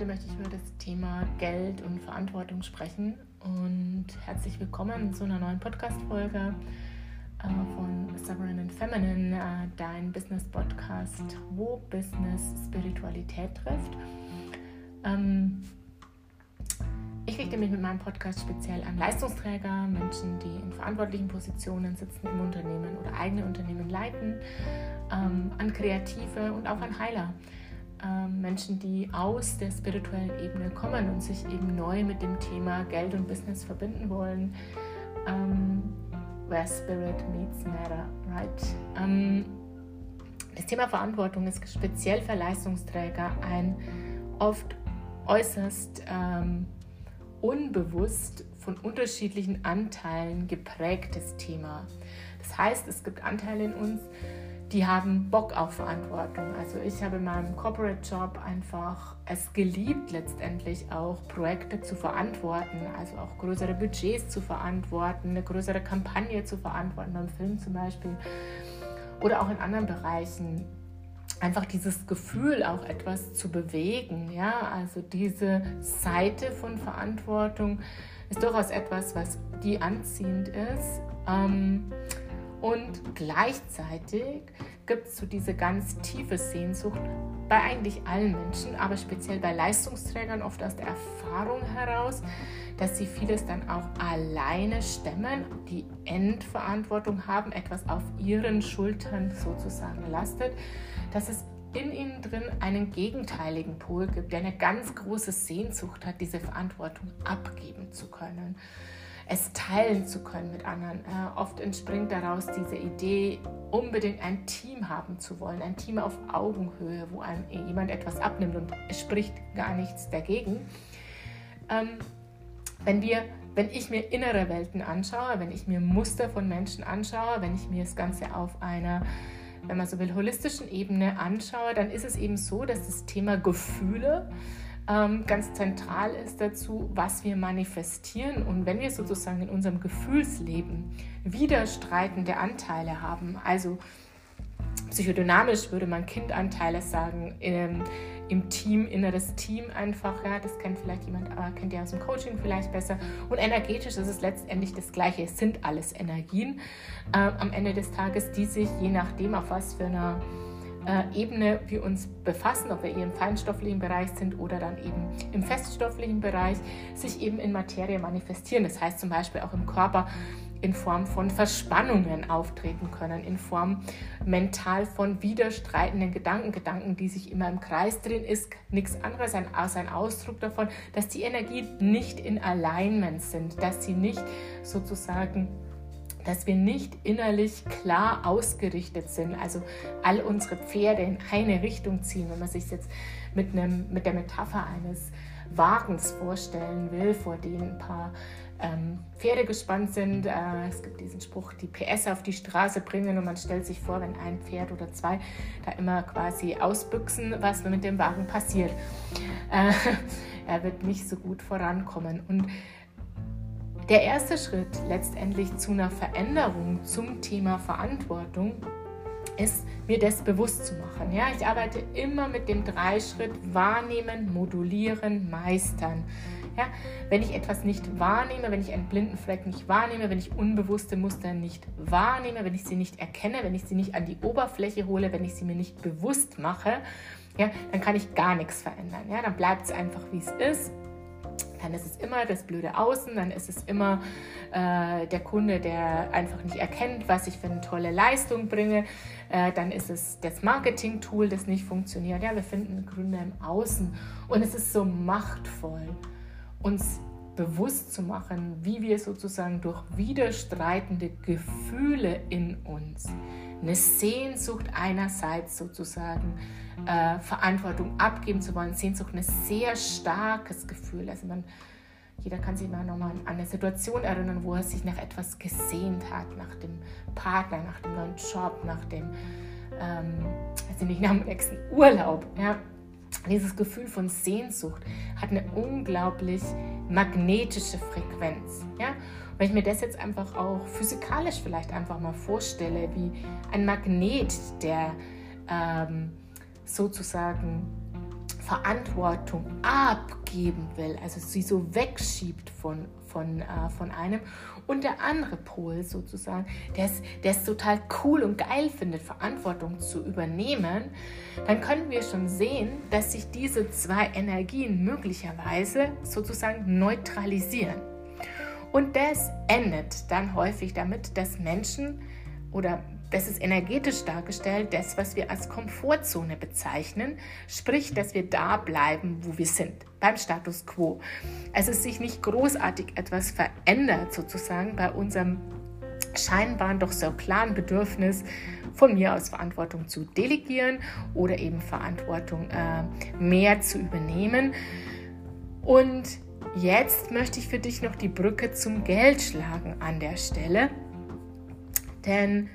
Heute möchte ich über das Thema Geld und Verantwortung sprechen und herzlich willkommen zu einer neuen Podcast-Folge äh, von Sovereign and Feminine, äh, dein Business-Podcast, wo Business Spiritualität trifft. Ähm, ich richte mich mit meinem Podcast speziell an Leistungsträger, Menschen, die in verantwortlichen Positionen sitzen im Unternehmen oder eigene Unternehmen leiten, ähm, an Kreative und auch an Heiler Menschen, die aus der spirituellen Ebene kommen und sich eben neu mit dem Thema Geld und Business verbinden wollen. Ähm, where Spirit meets Matter, right? Ähm, das Thema Verantwortung ist speziell für Leistungsträger ein oft äußerst ähm, unbewusst von unterschiedlichen Anteilen geprägtes Thema. Das heißt, es gibt Anteile in uns, die haben Bock auf Verantwortung. Also ich habe in meinem Corporate Job einfach es geliebt, letztendlich auch Projekte zu verantworten, also auch größere Budgets zu verantworten, eine größere Kampagne zu verantworten, beim Film zum Beispiel oder auch in anderen Bereichen. Einfach dieses Gefühl, auch etwas zu bewegen, ja, also diese Seite von Verantwortung ist durchaus etwas, was die anziehend ist. Ähm, und gleichzeitig gibt es so diese ganz tiefe Sehnsucht bei eigentlich allen Menschen, aber speziell bei Leistungsträgern oft aus der Erfahrung heraus, dass sie vieles dann auch alleine stemmen, die Endverantwortung haben, etwas auf ihren Schultern sozusagen lastet, dass es in ihnen drin einen gegenteiligen Pol gibt, der eine ganz große Sehnsucht hat, diese Verantwortung abgeben zu können es teilen zu können mit anderen. Äh, oft entspringt daraus diese Idee, unbedingt ein Team haben zu wollen, ein Team auf Augenhöhe, wo einem jemand etwas abnimmt und es spricht gar nichts dagegen. Ähm, wenn wir wenn ich mir innere Welten anschaue, wenn ich mir Muster von Menschen anschaue, wenn ich mir das Ganze auf einer, wenn man so will, holistischen Ebene anschaue, dann ist es eben so, dass das Thema Gefühle ganz zentral ist dazu, was wir manifestieren. Und wenn wir sozusagen in unserem Gefühlsleben widerstreitende Anteile haben, also psychodynamisch würde man Kindanteile sagen, im, im Team, inneres Team einfach, ja, das kennt vielleicht jemand, äh, kennt ihr aus dem Coaching vielleicht besser. Und energetisch ist es letztendlich das Gleiche, es sind alles Energien äh, am Ende des Tages, die sich je nachdem, auf was für einer äh, Ebene wir uns befassen, ob wir eher im feinstofflichen Bereich sind oder dann eben im feststofflichen Bereich, sich eben in Materie manifestieren. Das heißt zum Beispiel auch im Körper in Form von Verspannungen auftreten können, in Form mental von widerstreitenden Gedanken, Gedanken, die sich immer im Kreis drehen, ist nichts anderes als ein Ausdruck davon, dass die Energien nicht in Alignment sind, dass sie nicht sozusagen dass wir nicht innerlich klar ausgerichtet sind, also all unsere Pferde in eine Richtung ziehen, wenn man sich jetzt mit, einem, mit der Metapher eines Wagens vorstellen will, vor dem ein paar ähm, Pferde gespannt sind. Äh, es gibt diesen Spruch, die PS auf die Straße bringen und man stellt sich vor, wenn ein Pferd oder zwei da immer quasi ausbüchsen, was mit dem Wagen passiert. Äh, er wird nicht so gut vorankommen. Und der erste Schritt letztendlich zu einer Veränderung zum Thema Verantwortung ist, mir das bewusst zu machen. Ja, ich arbeite immer mit dem Dreischritt Wahrnehmen, Modulieren, Meistern. Ja, wenn ich etwas nicht wahrnehme, wenn ich einen blinden Fleck nicht wahrnehme, wenn ich unbewusste Muster nicht wahrnehme, wenn ich sie nicht erkenne, wenn ich sie nicht an die Oberfläche hole, wenn ich sie mir nicht bewusst mache, ja, dann kann ich gar nichts verändern. Ja, dann bleibt es einfach, wie es ist dann ist es immer das blöde Außen, dann ist es immer äh, der Kunde, der einfach nicht erkennt, was ich für eine tolle Leistung bringe. Äh, dann ist es das Marketing-Tool, das nicht funktioniert. Ja, wir finden Gründe im Außen und es ist so machtvoll, uns bewusst zu machen, wie wir sozusagen durch widerstreitende Gefühle in uns eine Sehnsucht einerseits sozusagen äh, Verantwortung abgeben zu wollen. Sehnsucht ein sehr starkes Gefühl. Also man, jeder kann sich mal nochmal an eine Situation erinnern, wo er sich nach etwas gesehnt hat, nach dem Partner, nach dem neuen Job, nach dem, ähm, also nicht nach dem nächsten Urlaub. Ja. Dieses Gefühl von Sehnsucht hat eine unglaublich magnetische Frequenz. Ja? Wenn ich mir das jetzt einfach auch physikalisch vielleicht einfach mal vorstelle, wie ein Magnet, der ähm, sozusagen Verantwortung abgeben will, also sie so wegschiebt von, von, äh, von einem. Und der andere Pol sozusagen, der es, der es total cool und geil findet, Verantwortung zu übernehmen, dann können wir schon sehen, dass sich diese zwei Energien möglicherweise sozusagen neutralisieren. Und das endet dann häufig damit, dass Menschen oder das ist energetisch dargestellt, das, was wir als Komfortzone bezeichnen, sprich, dass wir da bleiben, wo wir sind, beim Status quo. Also es sich nicht großartig etwas verändert, sozusagen, bei unserem scheinbar doch so klaren Bedürfnis, von mir aus Verantwortung zu delegieren oder eben Verantwortung äh, mehr zu übernehmen. Und jetzt möchte ich für dich noch die Brücke zum Geld schlagen an der Stelle. Denn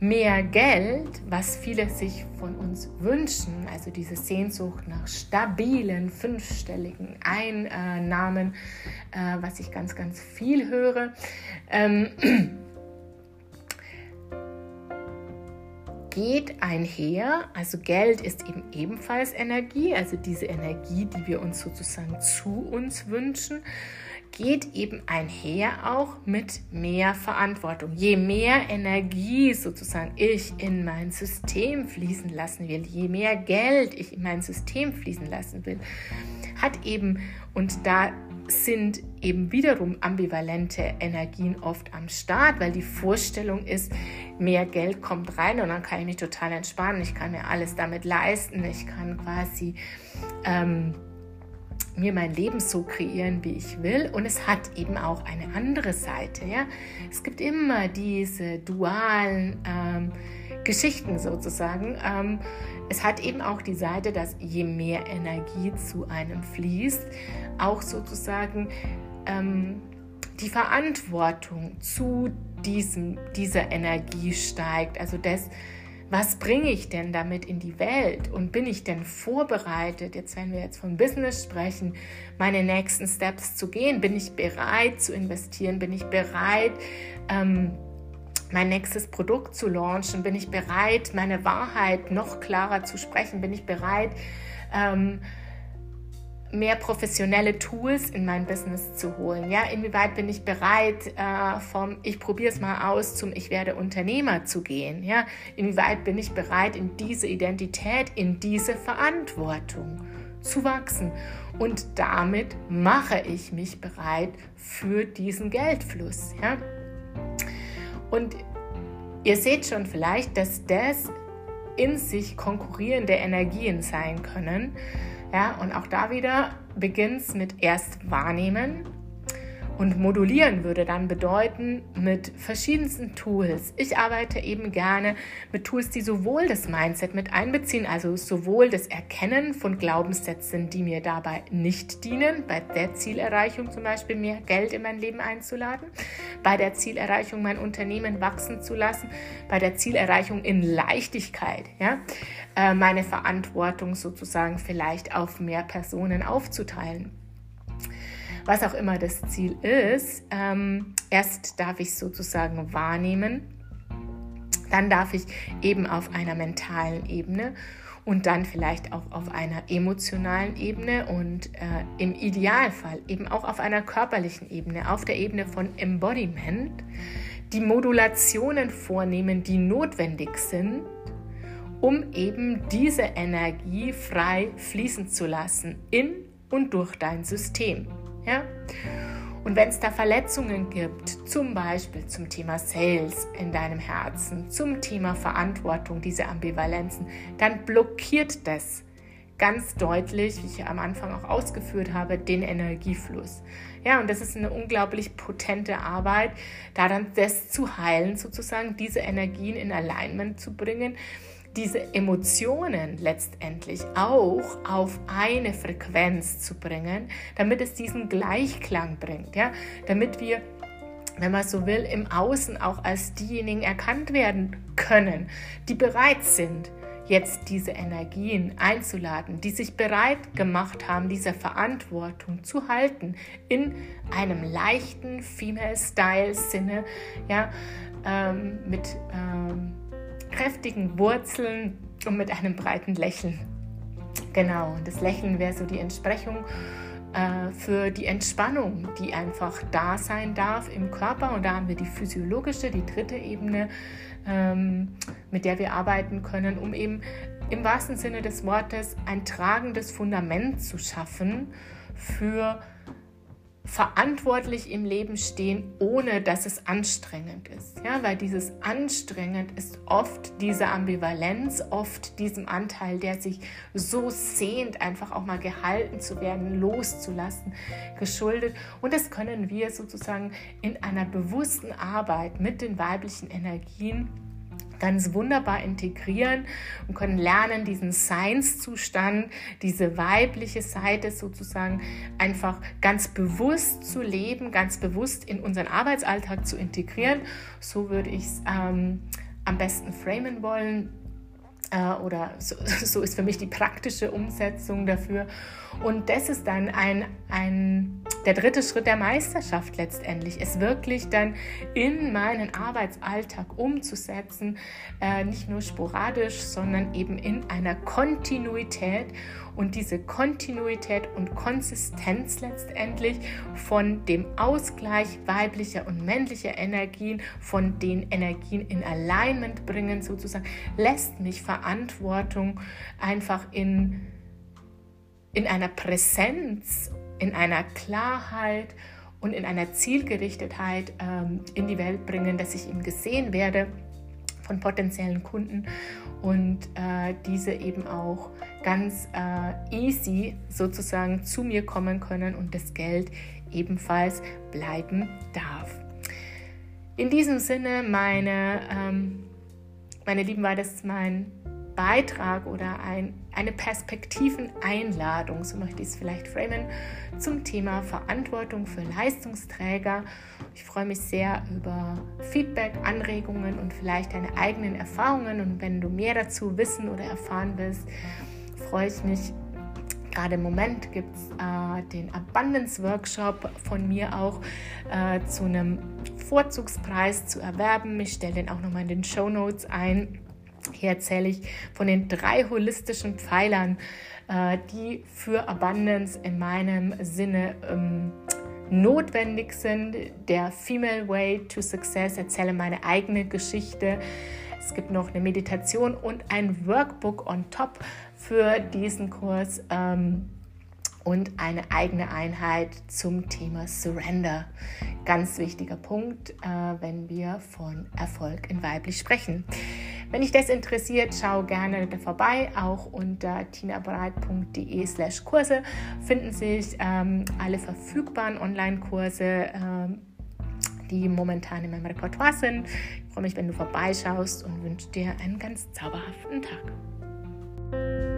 mehr Geld, was viele sich von uns wünschen, also diese Sehnsucht nach stabilen, fünfstelligen Einnahmen, äh, was ich ganz, ganz viel höre, ähm, geht einher, also Geld ist eben ebenfalls Energie, also diese Energie, die wir uns sozusagen zu uns wünschen geht eben einher auch mit mehr Verantwortung. Je mehr Energie sozusagen ich in mein System fließen lassen will, je mehr Geld ich in mein System fließen lassen will, hat eben, und da sind eben wiederum ambivalente Energien oft am Start, weil die Vorstellung ist, mehr Geld kommt rein und dann kann ich mich total entspannen, ich kann mir alles damit leisten, ich kann quasi... Ähm, mir mein Leben so kreieren, wie ich will. Und es hat eben auch eine andere Seite. Ja? Es gibt immer diese dualen ähm, Geschichten sozusagen. Ähm, es hat eben auch die Seite, dass je mehr Energie zu einem fließt, auch sozusagen ähm, die Verantwortung zu diesem, dieser Energie steigt. Also das, was bringe ich denn damit in die Welt und bin ich denn vorbereitet, jetzt wenn wir jetzt von Business sprechen, meine nächsten Steps zu gehen? Bin ich bereit zu investieren? Bin ich bereit, ähm, mein nächstes Produkt zu launchen? Bin ich bereit, meine Wahrheit noch klarer zu sprechen? Bin ich bereit, ähm, mehr professionelle Tools in mein Business zu holen. Ja, inwieweit bin ich bereit, äh, vom Ich probiere es mal aus zum Ich werde Unternehmer zu gehen? Ja, inwieweit bin ich bereit, in diese Identität, in diese Verantwortung zu wachsen? Und damit mache ich mich bereit für diesen Geldfluss. Ja, und ihr seht schon vielleicht, dass das in sich konkurrierende Energien sein können. Ja, und auch da wieder beginnt es mit erst wahrnehmen, und modulieren würde dann bedeuten mit verschiedensten Tools. Ich arbeite eben gerne mit Tools, die sowohl das Mindset mit einbeziehen, also sowohl das Erkennen von Glaubenssätzen, die mir dabei nicht dienen, bei der Zielerreichung zum Beispiel mehr Geld in mein Leben einzuladen, bei der Zielerreichung mein Unternehmen wachsen zu lassen, bei der Zielerreichung in Leichtigkeit, ja, äh, meine Verantwortung sozusagen vielleicht auf mehr Personen aufzuteilen was auch immer das Ziel ist. Ähm, erst darf ich sozusagen wahrnehmen, dann darf ich eben auf einer mentalen Ebene und dann vielleicht auch auf einer emotionalen Ebene und äh, im Idealfall eben auch auf einer körperlichen Ebene, auf der Ebene von Embodiment, die Modulationen vornehmen, die notwendig sind, um eben diese Energie frei fließen zu lassen in und durch dein System. Ja? Und wenn es da Verletzungen gibt, zum Beispiel zum Thema Sales in deinem Herzen, zum Thema Verantwortung, diese Ambivalenzen, dann blockiert das ganz deutlich, wie ich am Anfang auch ausgeführt habe, den Energiefluss. Ja, und das ist eine unglaublich potente Arbeit, da dann das zu heilen, sozusagen diese Energien in Alignment zu bringen diese Emotionen letztendlich auch auf eine Frequenz zu bringen, damit es diesen Gleichklang bringt, ja, damit wir wenn man so will, im Außen auch als diejenigen erkannt werden können, die bereit sind, jetzt diese Energien einzuladen, die sich bereit gemacht haben, diese Verantwortung zu halten, in einem leichten Female-Style-Sinne, ja, ähm, mit ähm, kräftigen Wurzeln und mit einem breiten Lächeln. genau, das Lächeln wäre so die Entsprechung äh, für die Entspannung, die einfach da sein darf im Körper. Und da haben wir die physiologische, die dritte Ebene, ähm, mit der wir arbeiten können, um eben im wahrsten Sinne des Wortes ein tragendes Fundament zu schaffen für verantwortlich im Leben stehen, ohne dass es anstrengend ist. Ja, weil dieses anstrengend ist oft diese Ambivalenz, oft diesem Anteil, der sich so sehnt, einfach auch mal gehalten zu werden, loszulassen, geschuldet. Und das können wir sozusagen in einer bewussten Arbeit mit den weiblichen Energien ganz wunderbar integrieren und können lernen, diesen Seinszustand, diese weibliche Seite sozusagen einfach ganz bewusst zu leben, ganz bewusst in unseren Arbeitsalltag zu integrieren. So würde ich es ähm, am besten framen wollen äh, oder so, so, ist für mich die praktische Umsetzung dafür. Und das ist dann ein, ein, der dritte Schritt der Meisterschaft letztendlich, es wirklich dann in meinen Arbeitsalltag umzusetzen, äh, nicht nur sporadisch, sondern eben in einer Kontinuität. Und diese Kontinuität und Konsistenz letztendlich von dem Ausgleich weiblicher und männlicher Energien, von den Energien in Alignment bringen sozusagen, lässt mich Verantwortung einfach in, in einer Präsenz, in einer Klarheit und in einer Zielgerichtetheit ähm, in die Welt bringen, dass ich eben gesehen werde von potenziellen Kunden und äh, diese eben auch ganz äh, easy sozusagen zu mir kommen können und das Geld ebenfalls bleiben darf. In diesem Sinne, meine, ähm, meine Lieben, war das mein Beitrag oder ein, eine Perspektiveneinladung, so möchte ich es vielleicht framen, zum Thema Verantwortung für Leistungsträger. Ich freue mich sehr über Feedback, Anregungen und vielleicht deine eigenen Erfahrungen. Und wenn du mehr dazu wissen oder erfahren willst, freue ich mich. Gerade im Moment gibt es äh, den Abundance Workshop von mir auch äh, zu einem Vorzugspreis zu erwerben. Ich stelle den auch nochmal in den Show Notes ein. Hier erzähle ich von den drei holistischen Pfeilern, äh, die für Abundance in meinem Sinne ähm, notwendig sind. Der Female Way to Success erzähle meine eigene Geschichte. Es gibt noch eine Meditation und ein Workbook on top für diesen Kurs. Ähm, und eine eigene Einheit zum Thema Surrender. Ganz wichtiger Punkt, äh, wenn wir von Erfolg in weiblich sprechen. Wenn dich das interessiert, schau gerne vorbei. Auch unter tinabreit.de slash Kurse finden sich ähm, alle verfügbaren Online-Kurse, ähm, die momentan in meinem Repertoire sind. Ich freue mich, wenn du vorbeischaust und wünsche dir einen ganz zauberhaften Tag.